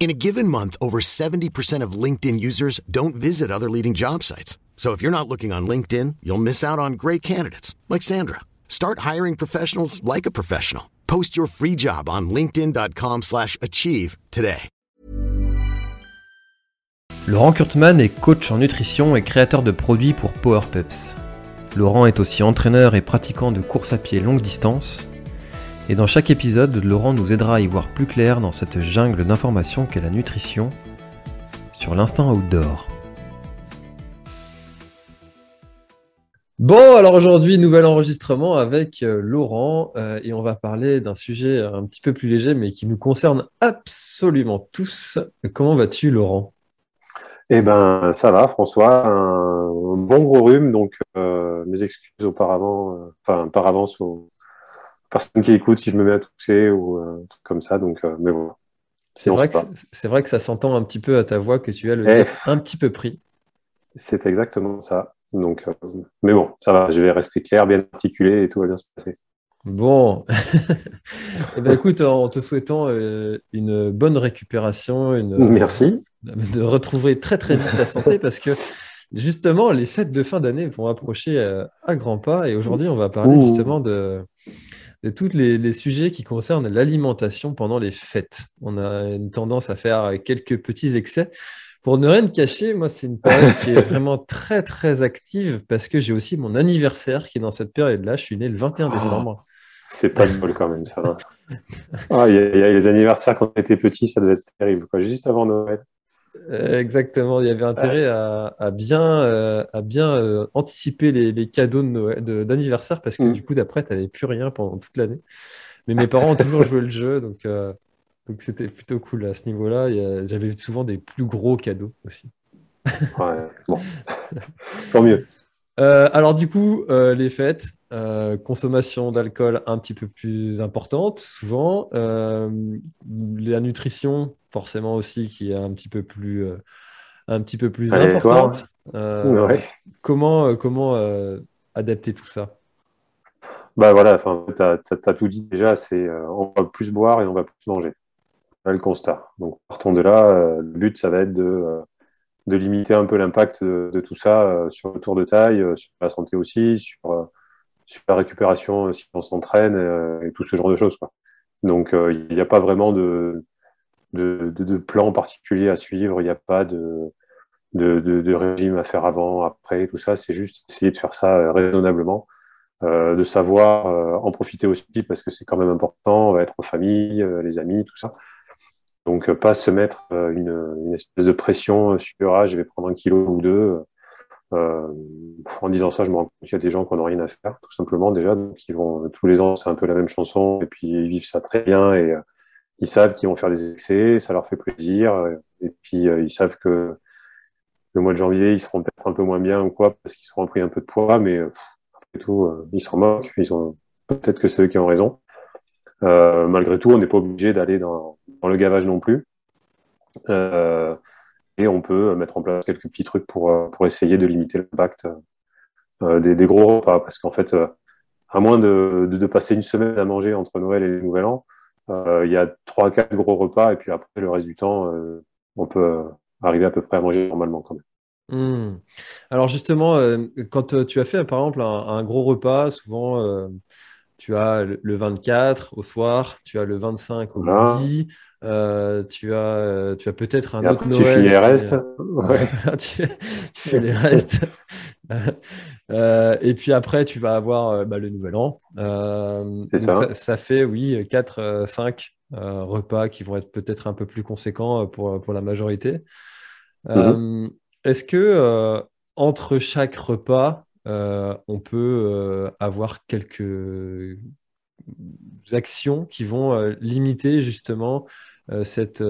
In a given month, over 70% of LinkedIn users don't visit other leading job sites. So if you're not looking on LinkedIn, you'll miss out on great candidates like Sandra. Start hiring professionals like a professional. Post your free job on linkedin.com/achieve today. Laurent Kurtman est coach en nutrition et créateur de produits pour PowerPeps. Laurent est aussi entraîneur et pratiquant de course à pied longue distance. Et dans chaque épisode, Laurent nous aidera à y voir plus clair dans cette jungle d'informations qu'est la nutrition sur l'instant outdoor. Bon, alors aujourd'hui, nouvel enregistrement avec euh, Laurent euh, et on va parler d'un sujet un petit peu plus léger mais qui nous concerne absolument tous. Comment vas-tu, Laurent? Eh ben, ça va, François. Un bon gros rhume, donc euh, mes excuses auparavant, enfin par avance aux personnes qui écoutent si je me mets à tousser ou euh, un truc comme ça. Donc, euh, mais bon. C'est vrai, que c'est- vrai que ça s'entend un petit peu à ta voix que tu as le Eh. un petit peu pris. C'est exactement ça. Donc, euh, mais bon, ça va. Je vais rester clair, bien articulé et tout va bien se passer. Bon, Eh ben, écoute, en te souhaitant euh, une bonne récupération, une, Merci. de retrouver très très vite la santé parce que justement les fêtes de fin d'année vont approcher à grands pas et aujourd'hui on va parler Ouh. justement de, de tous les, les sujets qui concernent l'alimentation pendant les fêtes. On a une tendance à faire quelques petits excès. Pour ne rien te cacher, moi c'est une période qui est vraiment très très active parce que j'ai aussi mon anniversaire qui est dans cette période-là. Je suis né le 21 Oh. décembre. C'est pas de bol quand même, ça va. Ah, y, il y a les anniversaires quand on était petit, ça devait être terrible, quoi. Juste avant Noël. Exactement, il y avait intérêt à, à bien, euh, à bien euh, anticiper les, les cadeaux de Noël- de- d'anniversaire parce que Mm. du coup, d'après, tu n'avais plus rien pendant toute l'année. Mais mes parents ont toujours joué le jeu, donc euh, donc c'était plutôt cool à ce niveau-là. J'avais souvent des plus gros cadeaux aussi. Ouais, bon. Tant mieux. Euh, alors du coup, euh, les fêtes, euh, consommation d'alcool un petit peu plus importante, souvent. La nutrition, forcément aussi, qui est un petit peu plus, un petit peu plus importante. Ouais. Comment, comment adapter tout ça? Bah voilà, t'as- t'as tout dit déjà, c'est on va plus boire et on va plus manger. Là, le constat. Donc, partons de là, le but, ça va être de, de limiter un peu l'impact de, tout ça euh, sur le tour de taille, euh, sur la santé aussi, sur, euh, la récupération si on s'entraîne et tout ce genre de choses. Donc, il n'y a pas vraiment de, plan particulier à suivre, il n'y a pas de, régime à faire avant, après, tout ça. C'est juste essayer de faire ça raisonnablement de savoir en profiter aussi parce que c'est quand même important, on va être en famille, euh, les amis, tout ça. Donc euh, pas se mettre euh, une, espèce de pression euh, sur ah, je vais prendre un kilo ou deux. En disant ça, je me rends compte qu'il y a des gens qui n'ont rien à faire, tout simplement déjà. Donc ils vont tous les ans, c'est un peu la même chanson et puis ils vivent ça très bien et ils savent qu'ils vont faire des excès, ça leur fait plaisir et puis ils savent que le mois de janvier, ils seront peut-être un peu moins bien ou quoi parce qu'ils seront pris un peu de poids, mais et tout, ils s'en moquent, ils ont peut-être que c'est eux qui ont raison. Euh, malgré tout, on n'est pas obligé d'aller dans, le gavage non plus. Euh, et on peut mettre en place quelques petits trucs pour, euh, essayer de limiter l'impact des, gros repas. Parce qu'en fait, à moins de, passer une semaine à manger entre Noël et le Nouvel An, il y a trois, quatre gros repas, et puis après, le reste du temps, on peut arriver à peu près à manger normalement quand même. Hmm. Alors justement, quand tu as fait par exemple un, gros repas, souvent tu as le, le 24 au soir, tu as le 25 au Voilà. midi, euh, tu as, euh, tu as peut-être un Et autre après, tu Noël. les restes. euh, Ouais. tu fais, tu fais les restes. Euh, et puis après, tu vas avoir bah, le nouvel an. Euh, ça. ça fait, oui, 4, 5 repas qui vont être peut-être un peu plus conséquents pour, pour la majorité. Euh, Est-ce que entre chaque repas, on peut euh, avoir quelques actions qui vont euh, limiter justement cette,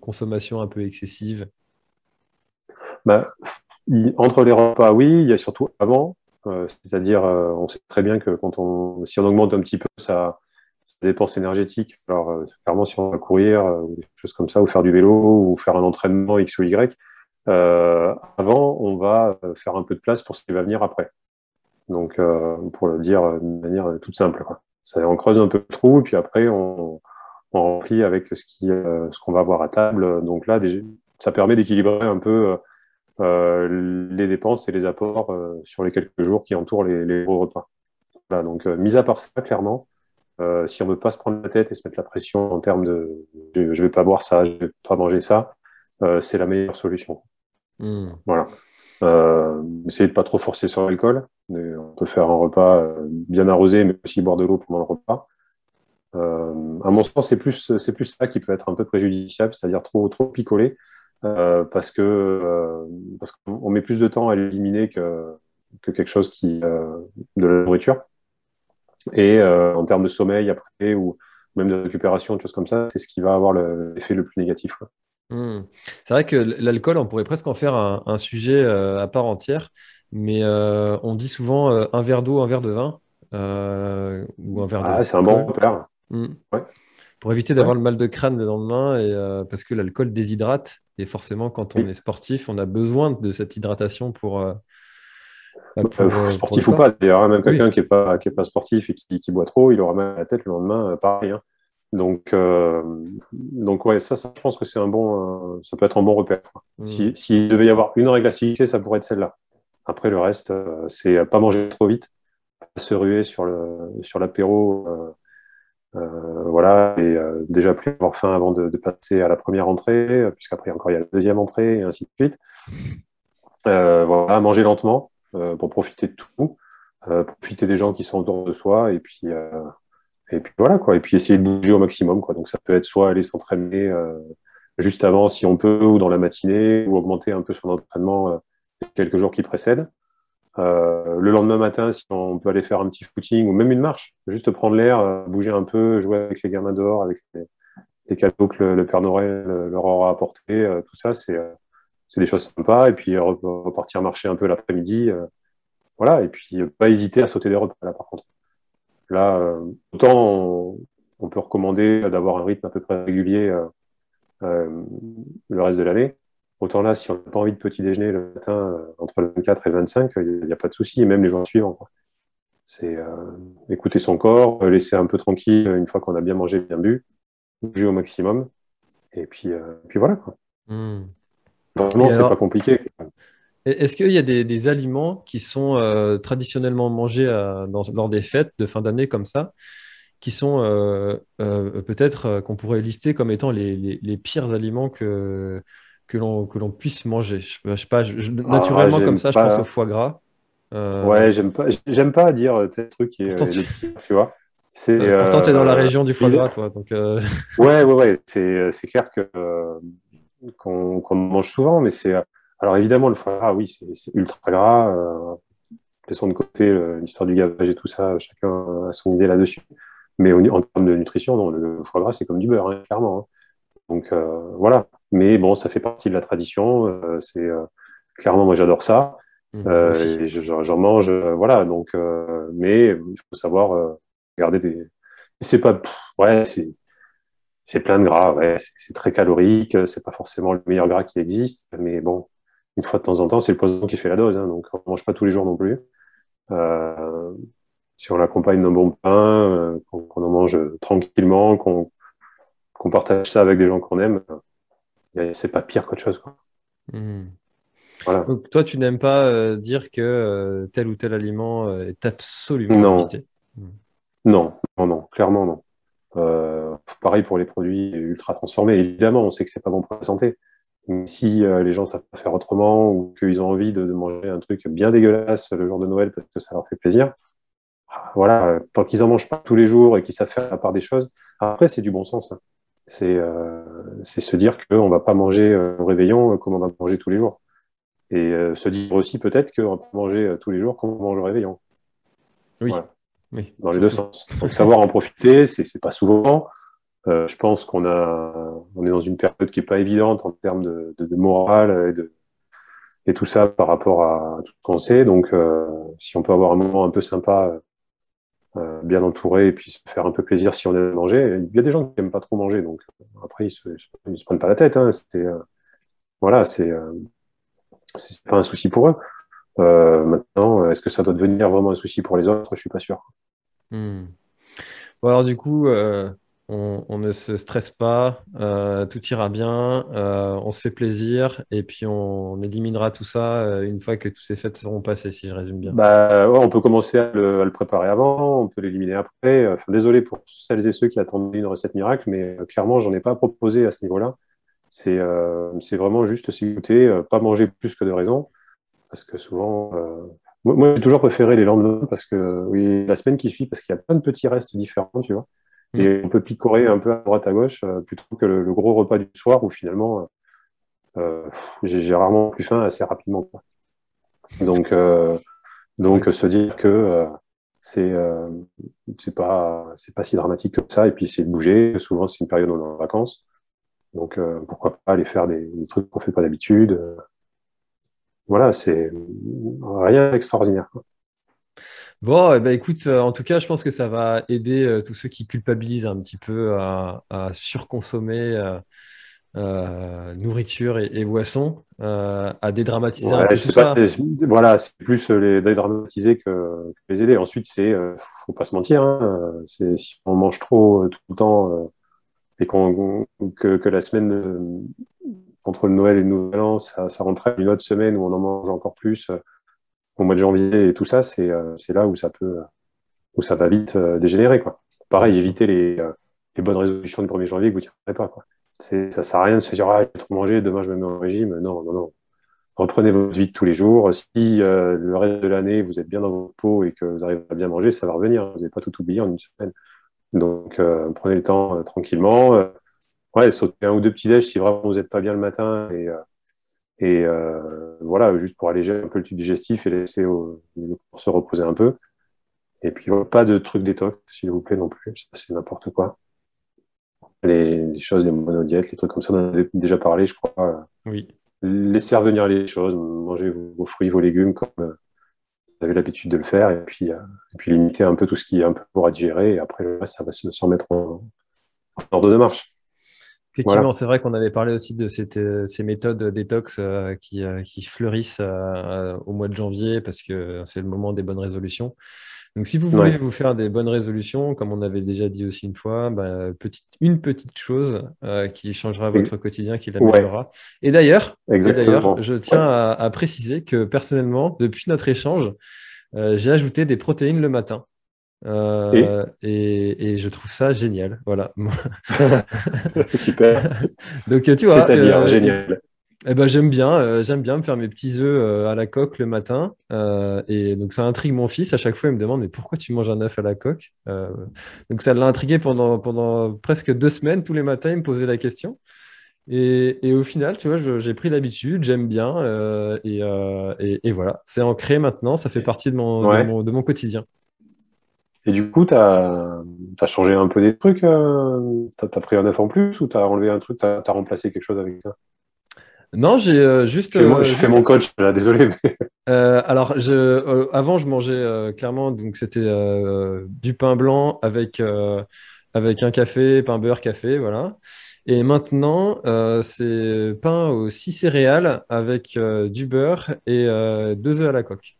consommation un peu excessive bah, Entre les repas, oui, il y a surtout avant. C'est-à-dire, on sait très bien que si on augmente un petit peu sa, dépense énergétique, alors clairement, si on va courir, ou des choses comme ça, ou faire du vélo, ou faire un entraînement X ou Y, avant, on va faire un peu de place pour ce qui va venir après. Donc, pour le dire de manière toute simple. Quoi. On creuse un peu le trou, puis après, on, on remplit avec ce qui, euh, ce qu'on va avoir à table. Donc là, ça permet d'équilibrer un peu euh, les dépenses et les apports euh, sur les quelques jours qui entourent les, les gros repas. Voilà, donc, mis à part ça, clairement, si on ne veut pas se prendre la tête et se mettre la pression en termes de je ne vais pas boire ça, je ne vais pas manger ça, c'est la meilleure solution. Hmm. Voilà. Euh, essayez de pas trop forcer sur l'alcool. On peut faire un repas euh, bien arrosé, mais aussi boire de l'eau pendant le repas. Euh, à mon sens, c'est plus, ça qui peut être un peu préjudiciable, c'est-à-dire trop, trop picoler, parce que parce qu'on met plus de temps à l'éliminer que, que quelque chose qui de la nourriture. Et en termes de sommeil après ou même de récupération, de choses comme ça, c'est ce qui va avoir l'effet le plus négatif. Hmm. C'est vrai que l'alcool, on pourrait presque en faire un, sujet euh, à part entière, mais euh, on dit souvent euh, un verre d'eau, un verre de vin, ou un verre ah, c'est un bon repère. Hmm. Pour éviter d'avoir le mal de crâne le lendemain, et, parce que l'alcool déshydrate, et forcément, quand on est sportif, on a besoin de cette hydratation pour. Bah, sportif ou pas, d'ailleurs, hein, même quelqu'un qui n'est pas, pas sportif et qui, boit trop, il aura mal à la tête le lendemain, pareil. Hein. Donc, euh, donc ouais, ça, ça, je pense que c'est un bon, euh, ça peut être un bon repère. Mm. S'il si, devait y avoir une règle à fixer, ça pourrait être celle-là. Après, le reste, euh, c'est pas manger trop vite, pas se ruer sur le sur l'apéro, voilà, et déjà plus avoir faim avant de, passer à la première entrée, puisqu'après encore il y a la deuxième entrée et ainsi de suite. voilà, manger lentement pour profiter de tout, profiter des gens qui sont autour de soi, et puis et puis voilà, quoi. Et puis essayer de bouger au maximum, quoi. Donc ça peut être soit aller s'entraîner euh, juste avant si on peut, ou dans la matinée, ou augmenter un peu son entraînement euh, quelques jours qui précèdent. Euh, le lendemain matin, si on peut aller faire un petit footing ou même une marche, juste prendre l'air, bouger un peu, jouer avec les gamins dehors, avec les, cadeaux que le, Père Noël leur aura apporté, tout ça, c'est des choses sympas. Et puis repartir marcher un peu l'après-midi. voilà, et puis pas hésiter à sauter des repas là par contre. Là, euh, autant on, peut recommander d'avoir un rythme à peu près régulier euh, euh, le reste de l'année. Autant là, si on n'a pas envie de petit déjeuner le matin entre le 24 et le 25, il n'y a, pas de souci, et même les jours suivants. C'est écouter son corps, laisser un peu tranquille une fois qu'on a bien mangé, bien bu, bouger au maximum, et puis, puis voilà. Quoi. Hmm. Vraiment, c'est pas compliqué. Est-ce qu'il y a des, aliments qui sont euh, traditionnellement mangés euh, lors des fêtes de fin d'année comme ça, qui sont euh, peut-être qu'on pourrait lister comme étant les, pires aliments que, que l'on puisse manger? Je, sais pas, ah, naturellement comme ça, je pense au foie gras. Ouais, j'aime pas, j'aime pas dire tel truc qui est, tu vois. Pourtant, tu es dans la région du foie gras, toi. Donc, Ouais, ouais, ouais. C'est clair que qu'on mange souvent, mais c'est alors évidemment, le foie gras, oui, c'est ultra gras. Euh, laissons de côté euh, l'histoire du gavage et tout ça, chacun a son idée là-dessus. Mais en termes de nutrition, le foie gras, c'est comme du beurre, hein, clairement. Hein. Donc euh, voilà. Mais bon, ça fait partie de la tradition. C'est clairement, moi, j'adore ça. Mmh, j'en mange, voilà. Donc, mais il faut savoir garder des. C'est pas, ouais, c'est c'est plein de gras, ouais, c'est très calorique, c'est pas forcément le meilleur gras qui existe, mais bon, une fois de temps en temps, c'est le poison qui fait la dose. Hein, donc, on ne mange pas tous les jours non plus. Euh, si on l'accompagne d'un bon pain, euh, qu'on en mange tranquillement, qu'on partage ça avec des gens qu'on aime, c'est pas pire qu'autre chose. Hmm. Donc, toi, tu n'aimes pas euh, dire que tel ou tel aliment est absolument non. Hmm. Non, non, non, clairement non. pareil pour les produits ultra transformés. Évidemment, on sait que c'est pas bon pour la santé si euh, les gens savent pas faire autrement ou qu'ils ont envie de, manger un truc bien dégueulasse le jour de Noël parce que ça leur fait plaisir, ah, voilà, euh, tant qu'ils en mangent pas tous les jours et qu'ils savent faire à part des choses, après c'est du bon sens. Hein. C'est euh, se dire qu'on va pas manger au réveillon comme on va manger tous les jours. Et se dire aussi peut-être qu'on va pas manger tous les jours comme on mange au réveillon. Oui. oui. Dans les deux sens. Donc savoir en profiter, c'est pas souvent. Je pense qu'on a, on est dans une période qui est pas évidente en termes de, de, morale et de, et tout ça par rapport à tout ce qu'on sait. Donc, euh, si on peut avoir un moment un peu sympa, euh, bien entouré, et puis se faire un peu plaisir si on aime manger. Il y a des gens qui n'aiment pas trop manger, donc après, ils se, ils se prennent pas la tête. Hein. Euh, voilà, c'est c'est pas un souci pour eux. maintenant, est-ce que ça doit devenir vraiment un souci pour les autres? Je suis pas sûr. Hmm. Alors du coup, on, ne se stresse pas, euh, tout ira bien, euh, on se fait plaisir et puis on, éliminera tout ça euh, une fois que tous ces fêtes seront passées, si je résume bien. Bah, on peut commencer à le, préparer avant, on peut l'éliminer après. désolé pour celles et ceux qui attendaient une recette miracle, mais clairement, j'en ai pas proposé à ce niveau-là. C'est vraiment juste s'écouter, pas manger plus que de raison, parce que souvent, moi, j'ai toujours préféré les lendemains parce que oui, la semaine qui suit, parce qu'il y a plein de petits restes différents, tu vois. Et on peut picorer un peu à droite à gauche euh, plutôt que le, gros repas du soir où finalement euh, euh, j'ai rarement plus faim assez rapidement. Donc, donc se dire que c'est c'est pas pas si dramatique que ça et puis c'est de bouger. Souvent c'est une période où on est en vacances. Donc pourquoi pas aller faire des, trucs qu'on fait pas d'habitude. Voilà, c'est rien d'extraordinaire. Bon, eh ben, écoute, euh, en tout cas, je pense que ça va aider euh, tous ceux qui culpabilisent un petit peu à, surconsommer euh, nourriture et, boissons, à dédramatiser un peu tout ça. voilà, c'est plus les dédramatiser que, les aider. Ensuite, c'est faut pas se mentir. Hein, si on mange trop tout le temps et que, la semaine entre le Noël et le Nouvel An, ça, ça rentrait une autre semaine où on en mange encore plus au mois de janvier et tout ça, c'est euh, là où ça peut, où ça va vite euh, dégénérer. Quoi. Pareil, éviter les, euh, les, bonnes résolutions du 1er janvier que vous ne tirerez pas. Quoi. Ça sert à rien de se dire, ah, j'ai trop mangé, demain je me mets en régime. Non, non, non. Reprenez votre vie de tous les jours. Si le reste de l'année, vous êtes bien dans votre peau et que vous arrivez à bien manger, ça va revenir. Vous n'avez pas tout oublié en une semaine. Donc, prenez le temps tranquillement. ouais, sautez un ou deux petits déj si vraiment vous n'êtes pas bien le matin et et euh, voilà, juste pour alléger un peu le tube digestif et laisser le corps se reposer un peu. Et puis, pas de trucs détox, s'il vous plaît, non plus. c'est n'importe quoi. Les, choses, les monodiètes, les trucs comme ça, on en a déjà parlé, je crois. Oui. Laissez revenir les choses, mangez vos, fruits, vos légumes comme euh, vous avez l'habitude de le faire, et puis, euh, et puis limiter un peu tout ce qui est un peu pour digérer, et après le reste, ça va se, remettre en ordre de marche. Effectivement, c'est vrai qu'on avait parlé aussi de euh, ces méthodes détox euh, qui, euh, qui, fleurissent au mois de janvier parce que c'est le moment des bonnes résolutions. Donc, si vous voulez vous faire des bonnes résolutions, comme on avait déjà dit aussi une fois, bah, petite, une petite chose qui changera votre quotidien, qui l'améliorera. Et d'ailleurs, je tiens à, préciser que personnellement, depuis notre échange, j'ai ajouté des protéines le matin. Euh, et... je trouve ça génial. Voilà. Super. Donc, tu vois. C'est-à-dire euh, génial. Eh ben, j'aime bien, euh, j'aime bien me faire mes petits œufs à la coque le matin. et donc, ça intrigue mon fils. À chaque fois, il me demande Mais pourquoi tu manges un œuf à la coque? Donc, ça l'a intrigué pendant, pendant presque deux semaines. Tous les matins, il me posait la question. Et, et, au final, tu vois, j'ai pris l'habitude, j'aime bien, et, et, voilà, c'est ancré maintenant, ça fait partie de mon, de mon quotidien. Et du coup, tu as, changé un peu des trucs euh, Tu as, pris un œuf en plus ou tu as enlevé un truc Tu as, remplacé quelque chose avec ça? Non, j'ai euh, juste. Je, fais, je fais mon coach, là, désolé. Euh, alors, je, avant, je mangeais clairement, donc c'était du pain blanc avec, avec un café, pain beurre, café, voilà. Et maintenant, c'est pain aux six céréales avec du beurre et deux œufs à la coque.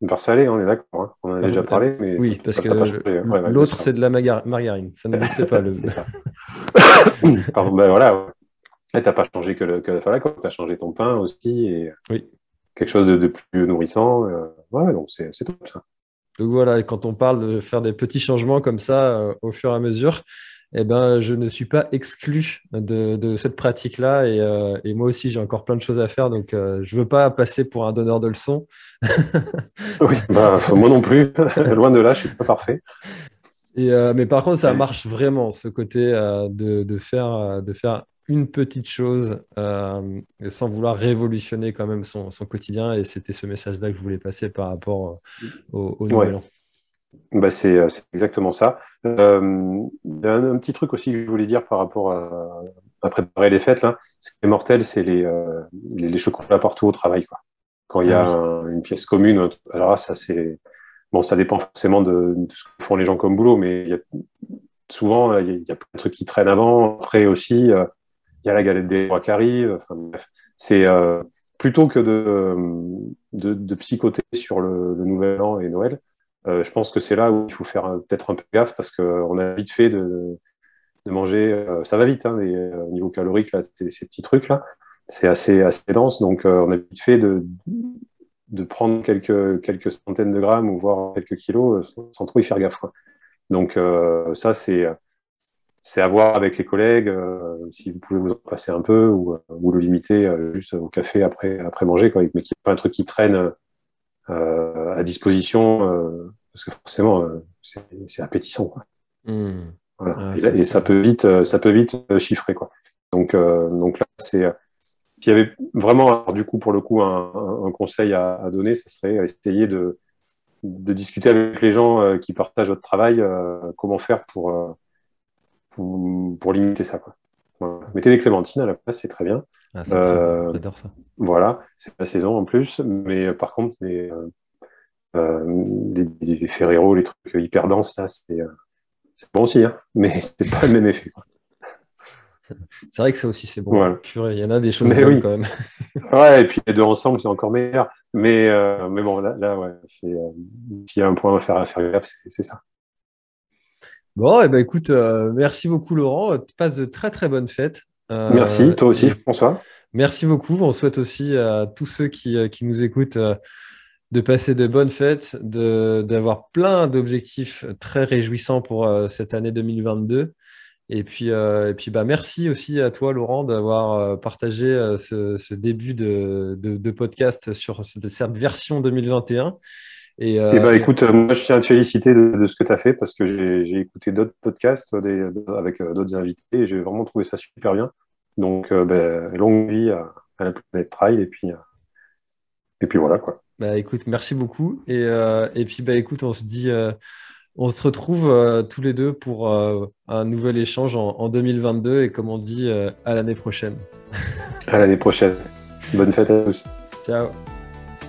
Beurre salé, on est d'accord. Hein. On en a déjà parlé. Mais oui, parce que l'autre, c'est de la margarine. Ça n'existe pas. Le... Pardon, ben voilà. Tu n'as pas changé que le, que la coque, tu as changé ton pain aussi. Et oui. Quelque chose de, plus nourrissant. Euh, ouais, donc c'est tout ça. Donc voilà, quand on parle de faire des petits changements comme ça euh, au fur et à mesure, eh ben, je ne suis pas exclu de, cette pratique-là. Euh, et, moi aussi, j'ai encore plein de choses à faire. Donc, euh, je ne veux pas passer pour un donneur de leçons. oui, bah, moi non plus. Loin de là, je ne suis pas parfait. Et, euh, mais par contre, ça marche vraiment, ce côté de, faire, de faire une petite chose sans vouloir révolutionner quand même son, quotidien. Et c'était ce message-là que je voulais passer par rapport au, au Nouvel An. Bah c'est exactement ça. Euh, a un, petit truc aussi que je voulais dire par rapport à, préparer les fêtes. Là. Ce qui est mortel, c'est les, les, les, chocolats partout au travail. Quoi. Quand il y a ah une pièce commune, alors là, ça c'est bon, ça dépend forcément de, ce que font les gens comme boulot, mais il y a, souvent il y, a, plein de trucs qui traînent avant. Après aussi, il y a la galette des rois qui arrive. Enfin, bref, c'est plutôt que de, de, de, psychoter sur le, le, Nouvel An et Noël, euh, je pense que c'est là où il faut faire peut-être un peu gaffe parce qu'on a vite fait de, manger. Euh, ça va vite, hein, les, au niveau calorique, là, ces, petits trucs-là, c'est assez, dense. Donc, euh, on a vite fait de, prendre quelques, centaines de grammes ou voire quelques kilos sans, trop y faire gaffe. Donc, ça, c'est à voir avec les collègues, euh, si vous pouvez vous en passer un peu ou, le limiter euh, juste au café après, après manger, mais qu'il n'y ait pas un truc qui traîne euh, à disposition, parce que forcément, c'est appétissant. Quoi. Mmh. Voilà. et, ça. peut vite, ça peut vite chiffrer. Quoi. Donc, donc là, c'est. S'il y avait vraiment, alors, du coup, pour le coup, un, un conseil à, à, donner, ce serait essayer de, de discuter avec les gens qui partagent votre travail, comment faire pour pour, limiter ça. Quoi. Mettez des clémentines à la place, c'est très bien. Ah, euh, J'adore ça. Voilà, c'est la saison en plus, mais euh, par contre, les, euh, des, des, Ferrero, les trucs hyper denses, là, c'est bon aussi, hein, mais c'est pas le même effet. C'est vrai que ça aussi, c'est bon. il y en a des choses mais quand même. ouais, et puis les deux ensemble, c'est encore meilleur. Mais, mais bon, là, là ouais, s'il y a un point à faire à faire gaffe, c'est ça. Bon, et eh ben écoute, euh, merci beaucoup Laurent. Passe de très très bonnes fêtes. Euh, merci, toi aussi, François. Merci beaucoup. On souhaite aussi à tous ceux qui, euh, qui nous écoutent de passer de bonnes fêtes, d'avoir plein d'objectifs très réjouissants pour cette année 2022. Et puis, et puis bah, merci aussi à toi, Laurent, d'avoir partagé ce, ce, début de, de, de, podcast sur cette version 2021. Et, euh, bah, écoute, euh, moi je tiens à te féliciter de, ce que tu as fait parce que j'ai écouté d'autres podcasts des, avec euh, d'autres invités et j'ai vraiment trouvé ça super bien. Donc, bah, longue vie à, la planète Trail et puis, et puis voilà quoi. Bah écoute, merci beaucoup. Et, et puis bah écoute, on se dit, on se retrouve tous les deux pour un nouvel échange en, en, 2022 et comme on dit, à l'année prochaine. à l'année prochaine. Bonne fête à tous. Ciao.